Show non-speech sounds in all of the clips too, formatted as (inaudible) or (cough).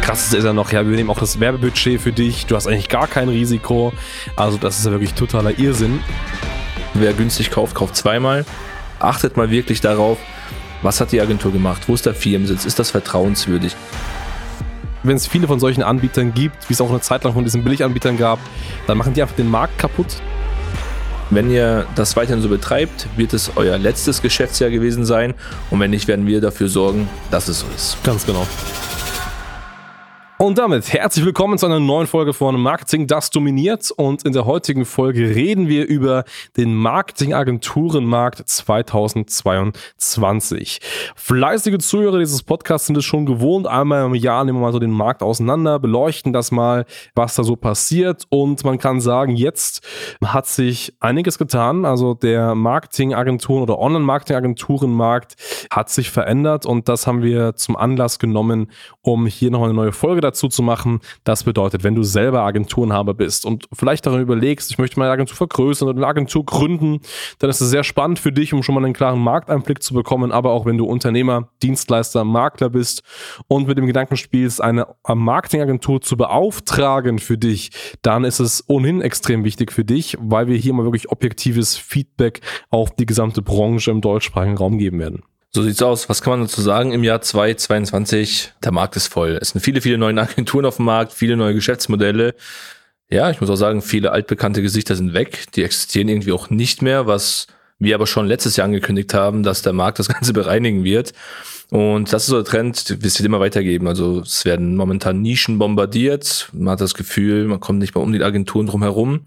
Das Krasseste ist ja noch, ja, wir nehmen auch das Werbebudget für dich. Du hast eigentlich gar kein Risiko. Also das ist ja wirklich totaler Irrsinn. Wer günstig kauft, kauft zweimal. Achtet mal wirklich darauf, was hat die Agentur gemacht? Wo ist der Firmensitz? Ist das vertrauenswürdig? Wenn es viele von solchen Anbietern gibt, wie es auch eine Zeit lang von diesen Billiganbietern gab, dann machen die einfach den Markt kaputt. Wenn ihr das weiterhin so betreibt, wird es euer letztes Geschäftsjahr gewesen sein. Und wenn nicht, werden wir dafür sorgen, dass es so ist. Ganz genau. Und damit herzlich willkommen zu einer neuen Folge von Marketing, das dominiert. Und in der heutigen Folge reden wir über den Marketingagenturenmarkt 2022. Fleißige Zuhörer dieses Podcasts sind es schon gewohnt. Einmal im Jahr nehmen wir mal so den Markt auseinander, beleuchten das mal, was da so passiert. Und man kann sagen, jetzt hat sich einiges getan. Also der Marketingagenturen oder Online-Marketingagenturenmarkt hat sich verändert. Und das haben wir zum Anlass genommen, um hier nochmal eine neue Folge dazu zu machen. Das bedeutet, wenn du selber Agenturenhaber bist und vielleicht daran überlegst, ich möchte meine Agentur vergrößern oder eine Agentur gründen, dann ist es sehr spannend für dich, um schon mal einen klaren Markteinblick zu bekommen. Aber auch wenn du Unternehmer, Dienstleister, Makler bist und mit dem Gedanken spielst, eine Marketingagentur zu beauftragen für dich, dann ist es ohnehin extrem wichtig für dich, weil wir hier mal wirklich objektives Feedback auf die gesamte Branche im deutschsprachigen Raum geben werden. So sieht's aus. Was kann man dazu sagen? Im Jahr 2022, der Markt ist voll. Es sind viele, viele neue Agenturen auf dem Markt, viele neue Geschäftsmodelle. Ja, ich muss auch sagen, viele altbekannte Gesichter sind weg. Die existieren irgendwie auch nicht mehr, was wir aber schon letztes Jahr angekündigt haben, dass der Markt das Ganze (laughs) bereinigen wird. Und das ist so der Trend, es wird immer weitergeben. Also es werden momentan Nischen bombardiert. Man hat das Gefühl, man kommt nicht mehr um die Agenturen drum herum.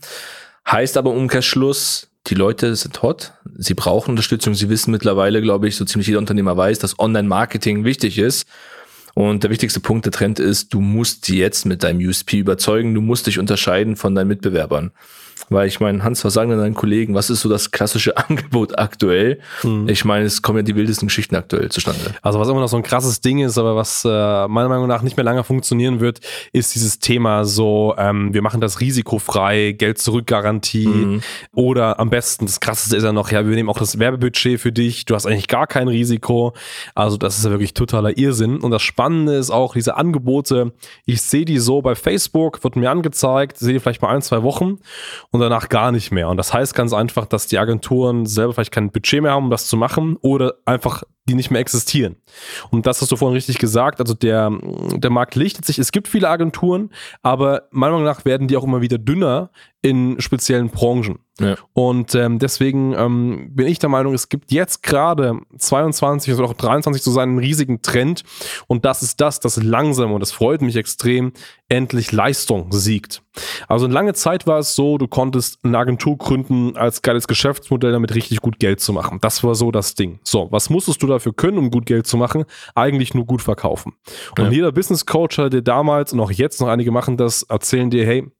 Heißt aber Umkehrschluss, die Leute sind hot, sie brauchen Unterstützung, sie wissen mittlerweile, glaube ich, so ziemlich jeder Unternehmer weiß, dass Online-Marketing wichtig ist. Und der wichtigste Punkt der Trend ist, du musst jetzt mit deinem USP überzeugen, du musst dich unterscheiden von deinen Mitbewerbern. Weil ich meine, Hans, was sagen denn deine Kollegen? Was ist so das klassische (laughs) Angebot aktuell? Mhm. Ich meine, es kommen ja die wildesten Geschichten aktuell zustande. Also was immer noch so ein krasses Ding ist, aber was äh, meiner Meinung nach nicht mehr lange funktionieren wird, ist dieses Thema so, ähm, wir machen das risikofrei, Geld zurück Garantie mhm. oder am besten, das krasseste ist ja noch, ja, wir nehmen auch das Werbebudget für dich, du hast eigentlich gar kein Risiko. Also das ist ja wirklich totaler Irrsinn. Und das Spannende ist auch, diese Angebote, ich sehe die so bei Facebook, wird mir angezeigt, sehe die vielleicht mal ein, zwei Wochen und danach gar nicht mehr. Und das heißt ganz einfach, dass die Agenturen selber vielleicht kein Budget mehr haben, um das zu machen oder einfach die nicht mehr existieren. Und das hast du vorhin richtig gesagt. Also der, der Markt lichtet sich. Es gibt viele Agenturen, aber meiner Meinung nach werden die auch immer wieder dünner in speziellen Branchen. Ja. Und ähm, deswegen ähm, bin ich der Meinung, es gibt jetzt gerade 22 oder auch 23 so seinen riesigen Trend. Und das ist das, das langsam, und das freut mich extrem, endlich Leistung siegt. Also lange Zeit war es so, du konntest eine Agentur gründen als geiles Geschäftsmodell, damit richtig gut Geld zu machen. Das war so das Ding. So, was musstest du dafür können, um gut Geld zu machen? Eigentlich nur gut verkaufen. Und ja. jeder Business Coach, der damals und auch jetzt noch einige machen das, erzählen dir, hey,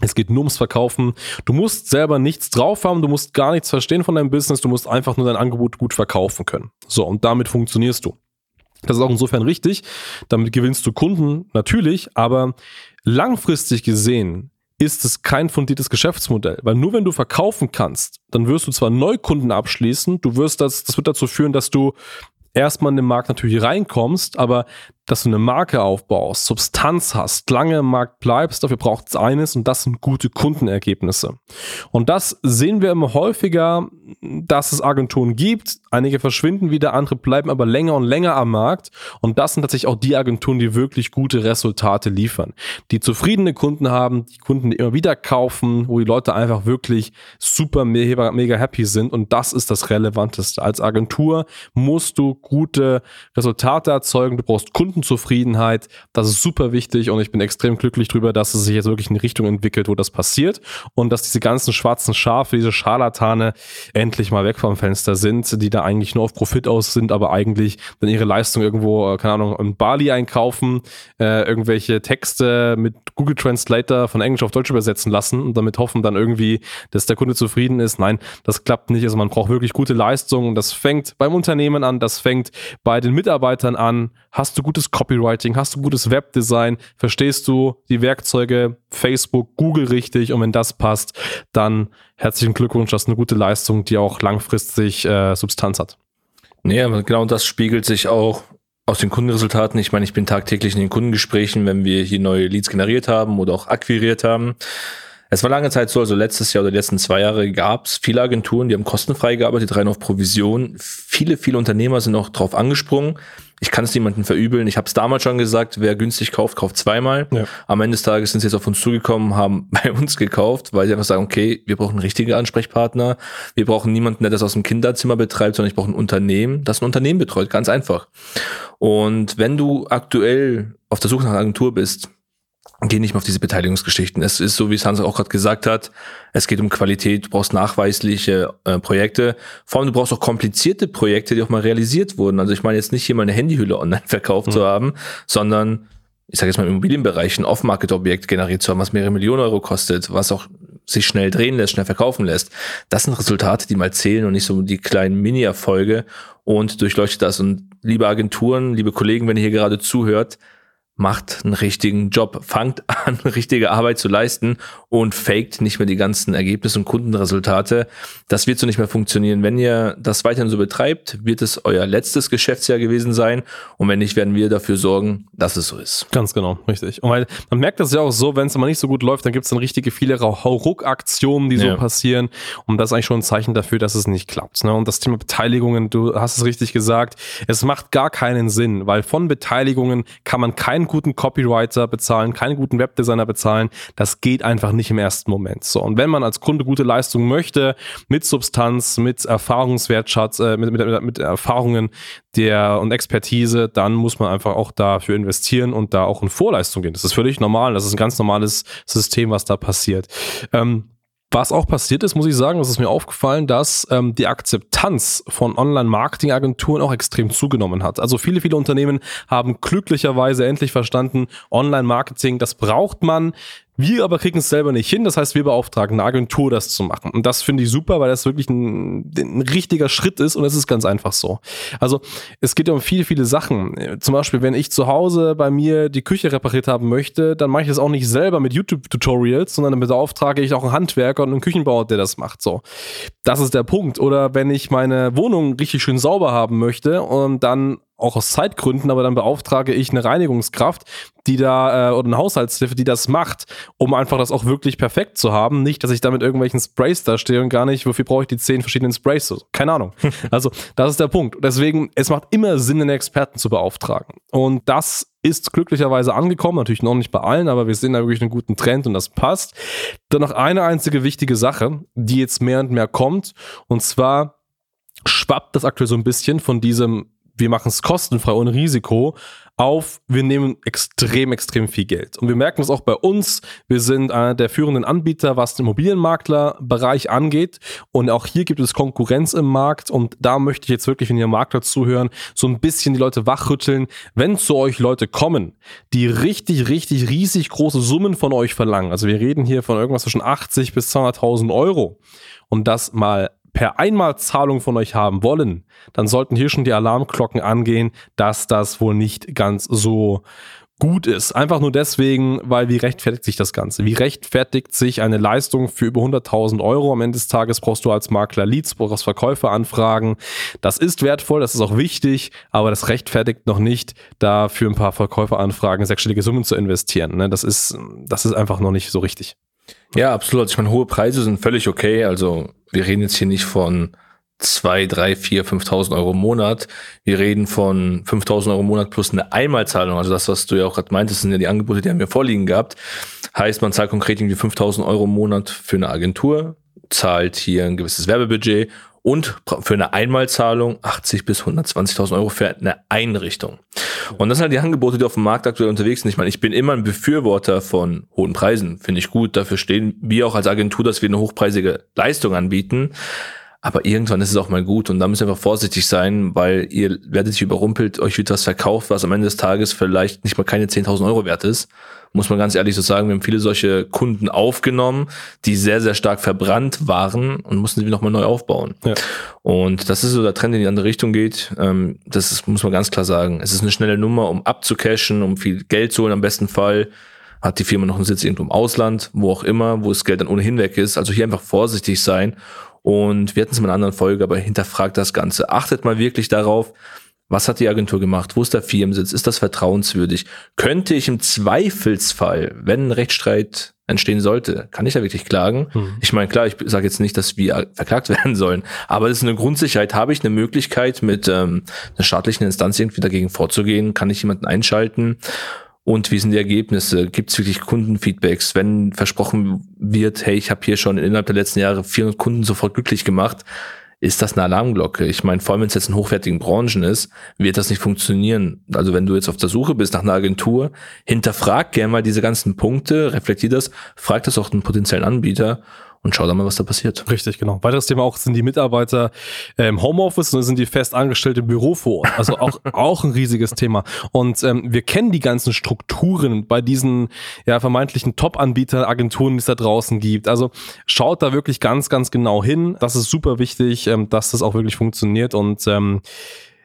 es geht nur ums Verkaufen. Du musst selber nichts drauf haben, du musst gar nichts verstehen von deinem Business, du musst einfach nur dein Angebot gut verkaufen können. So, und damit funktionierst du. Das ist auch insofern richtig. Damit gewinnst du Kunden natürlich, aber langfristig gesehen ist es kein fundiertes Geschäftsmodell, weil nur wenn du verkaufen kannst, dann wirst du zwar Neukunden abschließen, du wirst das, das wird dazu führen, dass du erstmal in den Markt natürlich reinkommst, aber dass du eine Marke aufbaust, Substanz hast, lange im Markt bleibst, dafür braucht es eines und das sind gute Kundenergebnisse. Und das sehen wir immer häufiger, dass es Agenturen gibt. Einige verschwinden wieder, andere bleiben aber länger und länger am Markt. Und das sind tatsächlich auch die Agenturen, die wirklich gute Resultate liefern. Die zufriedene Kunden haben, die Kunden, immer wieder kaufen, wo die Leute einfach wirklich super mega, mega happy sind. Und das ist das Relevanteste. Als Agentur musst du gute Resultate erzeugen. Du brauchst Kunden Kundenzufriedenheit. Das ist super wichtig und ich bin extrem glücklich darüber, dass es sich jetzt wirklich in die Richtung entwickelt, wo das passiert und dass diese ganzen schwarzen Schafe, diese Scharlatane endlich mal weg vom Fenster sind, die da eigentlich nur auf Profit aus sind, aber eigentlich dann ihre Leistung irgendwo, äh, keine Ahnung, in Bali einkaufen, äh, irgendwelche Texte mit Google Translator von Englisch auf Deutsch übersetzen lassen und damit hoffen dann irgendwie, dass der Kunde zufrieden ist. Nein, das klappt nicht. Also man braucht wirklich gute Leistungen. Das fängt beim Unternehmen an, das fängt bei den Mitarbeitern an. Hast du gutes Copywriting, hast du gutes Webdesign, verstehst du die Werkzeuge Facebook, Google richtig und wenn das passt, dann herzlichen Glückwunsch, das ist eine gute Leistung, die auch langfristig äh, Substanz hat. Aber genau das spiegelt sich auch aus den Kundenresultaten. Ich meine, ich bin tagtäglich in den Kundengesprächen, wenn wir hier neue Leads generiert haben oder auch akquiriert haben. Es war lange Zeit so, also letztes Jahr oder die letzten zwei Jahre gab es viele Agenturen, die haben kostenfrei gearbeitet, rein auf Provision. Viele, viele Unternehmer sind auch drauf angesprungen. Ich kann es niemandem verübeln. Ich habe es damals schon gesagt, wer günstig kauft, kauft zweimal. Ja. Am Ende des Tages sind sie jetzt auf uns zugekommen, haben (laughs) bei uns gekauft, weil sie einfach sagen, okay, wir brauchen richtige Ansprechpartner. Wir brauchen niemanden, der das aus dem Kinderzimmer betreibt, sondern ich brauche ein Unternehmen, das ein Unternehmen betreut. Ganz einfach. Und wenn du aktuell auf der Suche nach einer Agentur bist, geh nicht mehr auf diese Beteiligungsgeschichten. Es ist so, wie es Hans auch gerade gesagt hat, es geht um Qualität, du brauchst nachweisliche äh, Projekte. Vor allem, du brauchst auch komplizierte Projekte, die auch mal realisiert wurden. Also ich meine jetzt nicht hier mal eine Handyhülle online (laughs) verkauft mhm. zu haben, sondern ich sage jetzt mal im Immobilienbereich ein Off-Market-Objekt generiert zu haben, was mehrere Millionen Euro kostet, was auch sich schnell drehen lässt, schnell verkaufen lässt. Das sind Resultate, die mal zählen und nicht so die kleinen Mini-Erfolge und durchleuchtet das. Und liebe Agenturen, liebe Kollegen, wenn ihr hier gerade zuhört, macht einen richtigen Job, fangt (laughs) an, richtige Arbeit zu leisten und faked nicht mehr die ganzen Ergebnisse und Kundenresultate. Das wird so nicht mehr funktionieren. Wenn ihr das weiterhin so betreibt, wird es euer letztes Geschäftsjahr gewesen sein. Und wenn nicht, werden wir dafür sorgen, dass es so ist. Ganz genau, richtig. Und weil man merkt das ja auch so, wenn es mal nicht so gut läuft, dann gibt es dann richtige viele Hauruck-Aktionen, die so ja. passieren. Und das ist eigentlich schon ein Zeichen dafür, dass es nicht klappt. Ne? Und das Thema Beteiligungen, du hast es richtig gesagt, es macht gar keinen Sinn, weil von Beteiligungen kann man keinen guten Copywriter bezahlen, keinen guten Webdesigner bezahlen. Das geht einfach nicht im ersten Moment. So. Und wenn man als Kunde gute Leistung möchte, mit Substanz, mit Erfahrungswertschatz, äh, mit, mit, mit Erfahrungen der und Expertise, dann muss man einfach auch dafür investieren und da auch in Vorleistung gehen. Das ist völlig normal. Das ist ein ganz normales System, was da passiert. Ähm, was auch passiert ist, muss ich sagen, das ist mir aufgefallen, dass ähm, die Akzeptanz von Online-Marketing-Agenturen auch extrem zugenommen hat. Also viele, viele Unternehmen haben glücklicherweise endlich verstanden, Online-Marketing, das braucht man. Wir aber kriegen es selber nicht hin. Das heißt, wir beauftragen eine Agentur, das zu machen. Und das finde ich super, weil das wirklich ein, ein richtiger Schritt ist und es ist ganz einfach so. Also es geht ja um viele, viele Sachen. Zum Beispiel, wenn ich zu Hause bei mir die Küche repariert haben möchte, dann mache ich das auch nicht selber mit YouTube-Tutorials, sondern dann beauftrage ich auch einen Handwerker und einen Küchenbauer, der das macht. So, das ist der Punkt. Oder wenn ich meine Wohnung richtig schön sauber haben möchte und dann auch aus Zeitgründen, aber dann beauftrage ich eine Reinigungskraft, die da, äh, oder eine Haushaltshilfe, die das macht, um einfach das auch wirklich perfekt zu haben. Nicht, dass ich da mit irgendwelchen Sprays da stehe und gar nicht, wofür brauche ich die zehn verschiedenen Sprays? Keine Ahnung. (laughs) also, das ist der Punkt. Deswegen, es macht immer Sinn, einen Experten zu beauftragen. Und das ist glücklicherweise angekommen, natürlich noch nicht bei allen, aber wir sehen da wirklich einen guten Trend und das passt. Dann noch eine einzige wichtige Sache, die jetzt mehr und mehr kommt, und zwar schwappt das aktuell so ein bisschen von diesem wir machen es kostenfrei ohne Risiko auf, wir nehmen extrem, extrem viel Geld. Und wir merken es auch bei uns. Wir sind einer der führenden Anbieter, was den Immobilienmaklerbereich angeht. Und auch hier gibt es Konkurrenz im Markt. Und da möchte ich jetzt wirklich, wenn ihr Makler zuhören, so ein bisschen die Leute wachrütteln. Wenn zu euch Leute kommen, die richtig, richtig, riesig große Summen von euch verlangen. Also wir reden hier von irgendwas zwischen 80 bis 200.000 Euro. Und das mal per Einmalzahlung von euch haben wollen, dann sollten hier schon die Alarmglocken angehen, dass das wohl nicht ganz so gut ist. Einfach nur deswegen, weil wie rechtfertigt sich das Ganze? Wie rechtfertigt sich eine Leistung für über 100.000 Euro? Am Ende des Tages brauchst du als Makler Leads, brauchst Verkäuferanfragen. Das ist wertvoll, das ist auch wichtig, aber das rechtfertigt noch nicht, da für ein paar Verkäuferanfragen sechsstellige Summen zu investieren. Ne? Das ist, das ist einfach noch nicht so richtig. Ja, absolut. Also ich meine, hohe Preise sind völlig okay. Also wir reden jetzt hier nicht von zwei, drei, vier, 5.000 Euro im Monat. Wir reden von 5.000 Euro im Monat plus eine Einmalzahlung. Also das, was du ja auch gerade meintest, sind ja die Angebote, die haben wir vorliegen gehabt. Heißt, man zahlt konkret irgendwie 5.000 Euro im Monat für eine Agentur, zahlt hier ein gewisses Werbebudget und für eine Einmalzahlung 80 bis 120.000 Euro für eine Einrichtung. Und das sind halt die Angebote, die auf dem Markt aktuell unterwegs sind. Ich meine, ich bin immer ein Befürworter von hohen Preisen. Finde ich gut. Dafür stehen wir auch als Agentur, dass wir eine hochpreisige Leistung anbieten. Aber irgendwann ist es auch mal gut und da müsst ihr einfach vorsichtig sein, weil ihr werdet sich überrumpelt, euch wird was verkauft, was am Ende des Tages vielleicht nicht mal keine 10.000 Euro wert ist. Muss man ganz ehrlich so sagen, wir haben viele solche Kunden aufgenommen, die sehr, sehr stark verbrannt waren und mussten sie nochmal neu aufbauen. Ja. Und das ist so der Trend, in die andere Richtung geht. Ähm, das ist, muss man ganz klar sagen. Es ist eine schnelle Nummer, um abzucashen, um viel Geld zu holen am besten Fall hat die Firma noch einen Sitz irgendwo im Ausland, wo auch immer, wo das Geld dann ohnehin weg ist. Also hier einfach vorsichtig sein und wir hatten es in einer anderen Folge, aber hinterfragt das Ganze. Achtet mal wirklich darauf, Was hat die Agentur gemacht? Wo ist der Firmensitz? Ist das vertrauenswürdig? Könnte ich im Zweifelsfall, wenn ein Rechtsstreit entstehen sollte, kann ich da wirklich klagen? Hm. Ich meine, klar, ich sage jetzt nicht, dass wir verklagt (laughs) werden sollen, aber das ist eine Grundsicherheit. Habe ich eine Möglichkeit, mit ähm, einer staatlichen Instanz irgendwie dagegen vorzugehen? Kann ich jemanden einschalten? Und wie sind die Ergebnisse? Gibt es wirklich Kundenfeedbacks? Wenn versprochen wird, hey, ich habe hier schon innerhalb der letzten Jahre 400 Kunden sofort glücklich gemacht, ist das eine Alarmglocke. Ich meine, vor allem wenn es jetzt in hochwertigen Branchen ist, wird das nicht funktionieren. Also wenn du jetzt auf der Suche bist nach einer Agentur, hinterfrag gerne mal diese ganzen Punkte, reflektier das, frag das auch einen potenziellen Anbieter und schau da mal, was da passiert. Richtig, genau. Weiteres Thema auch sind die Mitarbeiter im Homeoffice und sind die fest angestellte im Büro vor Ort. Also auch, (laughs) auch ein riesiges Thema. Und ähm, wir kennen die ganzen Strukturen bei diesen ja, vermeintlichen Top-Anbieter, Agenturen, die es da draußen gibt. Also schaut da wirklich ganz, ganz genau hin. Das ist super wichtig, ähm, dass das auch wirklich funktioniert. Und ähm,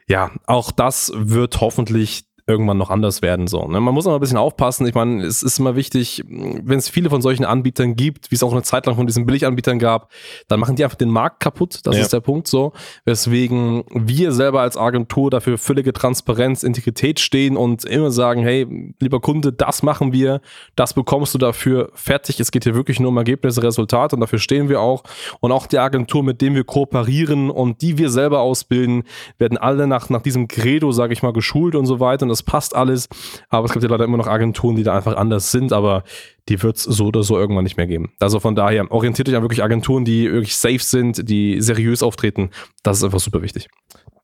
ja, auch das wird hoffentlich irgendwann noch anders werden. So, ne? Man muss aber ein bisschen aufpassen. Ich meine, es ist immer wichtig, wenn es viele von solchen Anbietern gibt, wie es auch eine Zeit lang von diesen Billiganbietern gab, dann machen die einfach den Markt kaputt. Das ja. ist der Punkt so. Weswegen wir selber als Agentur dafür völlige Transparenz, Integrität stehen und immer sagen, hey, lieber Kunde, das machen wir, das bekommst du dafür fertig. Es geht hier wirklich nur um Ergebnisse, Resultate und dafür stehen wir auch. Und auch die Agentur, mit dem wir kooperieren und die wir selber ausbilden, werden alle nach, nach diesem Credo, sage ich mal, geschult und so weiter. Und das passt alles. Aber es gibt ja leider immer noch Agenturen, die da einfach anders sind, aber die wird es so oder so irgendwann nicht mehr geben. Also von daher orientiert euch an wirklich Agenturen, die wirklich safe sind, die seriös auftreten. Das ist einfach super wichtig.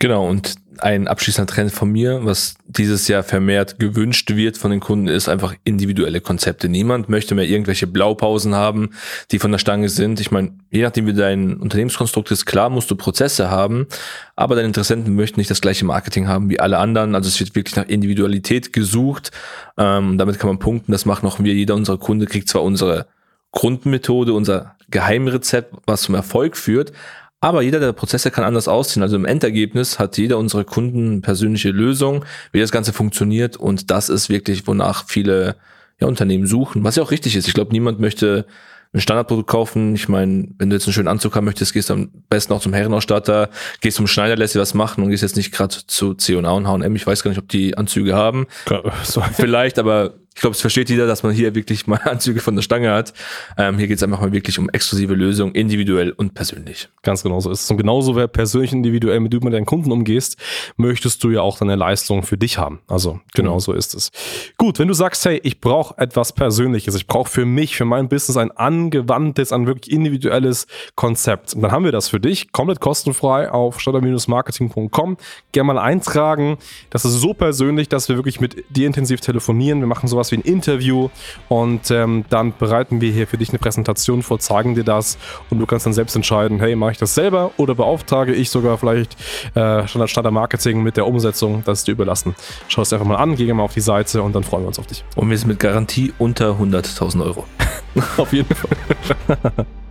Genau, und ein abschließender Trend von mir, was dieses Jahr vermehrt gewünscht wird von den Kunden, ist einfach individuelle Konzepte. Niemand möchte mehr irgendwelche Blaupausen haben, die von der Stange sind. Ich meine, je nachdem wie dein Unternehmenskonstrukt ist, klar musst du Prozesse haben, aber deine Interessenten möchten nicht das gleiche Marketing haben wie alle anderen. Also es wird wirklich nach Individualität gesucht. Ähm, damit kann man punkten. Das machen auch wir. Jeder unserer Kunde kriegt zwar unsere Grundmethode, unser Geheimrezept, was zum Erfolg führt, aber jeder der Prozesse kann anders aussehen. Also im Endergebnis hat jeder unserer Kunden persönliche Lösung, wie das Ganze funktioniert. Und das ist wirklich, wonach viele ja, Unternehmen suchen. Was ja auch richtig ist. Ich glaube, niemand möchte ein Standardprodukt kaufen. Ich meine, wenn du jetzt einen schönen Anzug haben möchtest, gehst du am besten auch zum Herrenausstatter, gehst zum Schneider, lässt dir was machen und gehst jetzt nicht gerade zu C&A und H&M. Ich weiß gar nicht, ob die Anzüge haben. (laughs) Vielleicht, aber ich glaube, es versteht jeder, dass man hier wirklich mal (laughs) Anzüge von der Stange hat. Ähm, hier geht es einfach mal wirklich um exklusive Lösungen, individuell und persönlich. Ganz genau so ist es. Und genauso, wer persönlich individuell mit, mit deinen Kunden umgehst, möchtest du ja auch deine Leistung für dich haben. Also genau mhm. so ist es. Gut, wenn du sagst, hey, ich brauche etwas Persönliches, ich brauche für mich, für mein Business ein angewandtes, ein wirklich individuelles Konzept, dann haben wir das für dich, komplett kostenfrei auf starter-marketing.com. Gerne mal eintragen. Das ist so persönlich, dass wir wirklich mit dir intensiv telefonieren. Wir machen sowas sowas wie ein Interview und ähm, dann bereiten wir hier für dich eine Präsentation vor, zeigen dir das und du kannst dann selbst entscheiden, hey, mache ich das selber oder beauftrage ich sogar vielleicht äh, Standard, Standard Marketing mit der Umsetzung, das ist dir überlassen. Schau es einfach mal an, geh mal auf die Seite und dann freuen wir uns auf dich. Und wir sind mit Garantie unter 100.000 Euro. (laughs) auf jeden Fall. (laughs)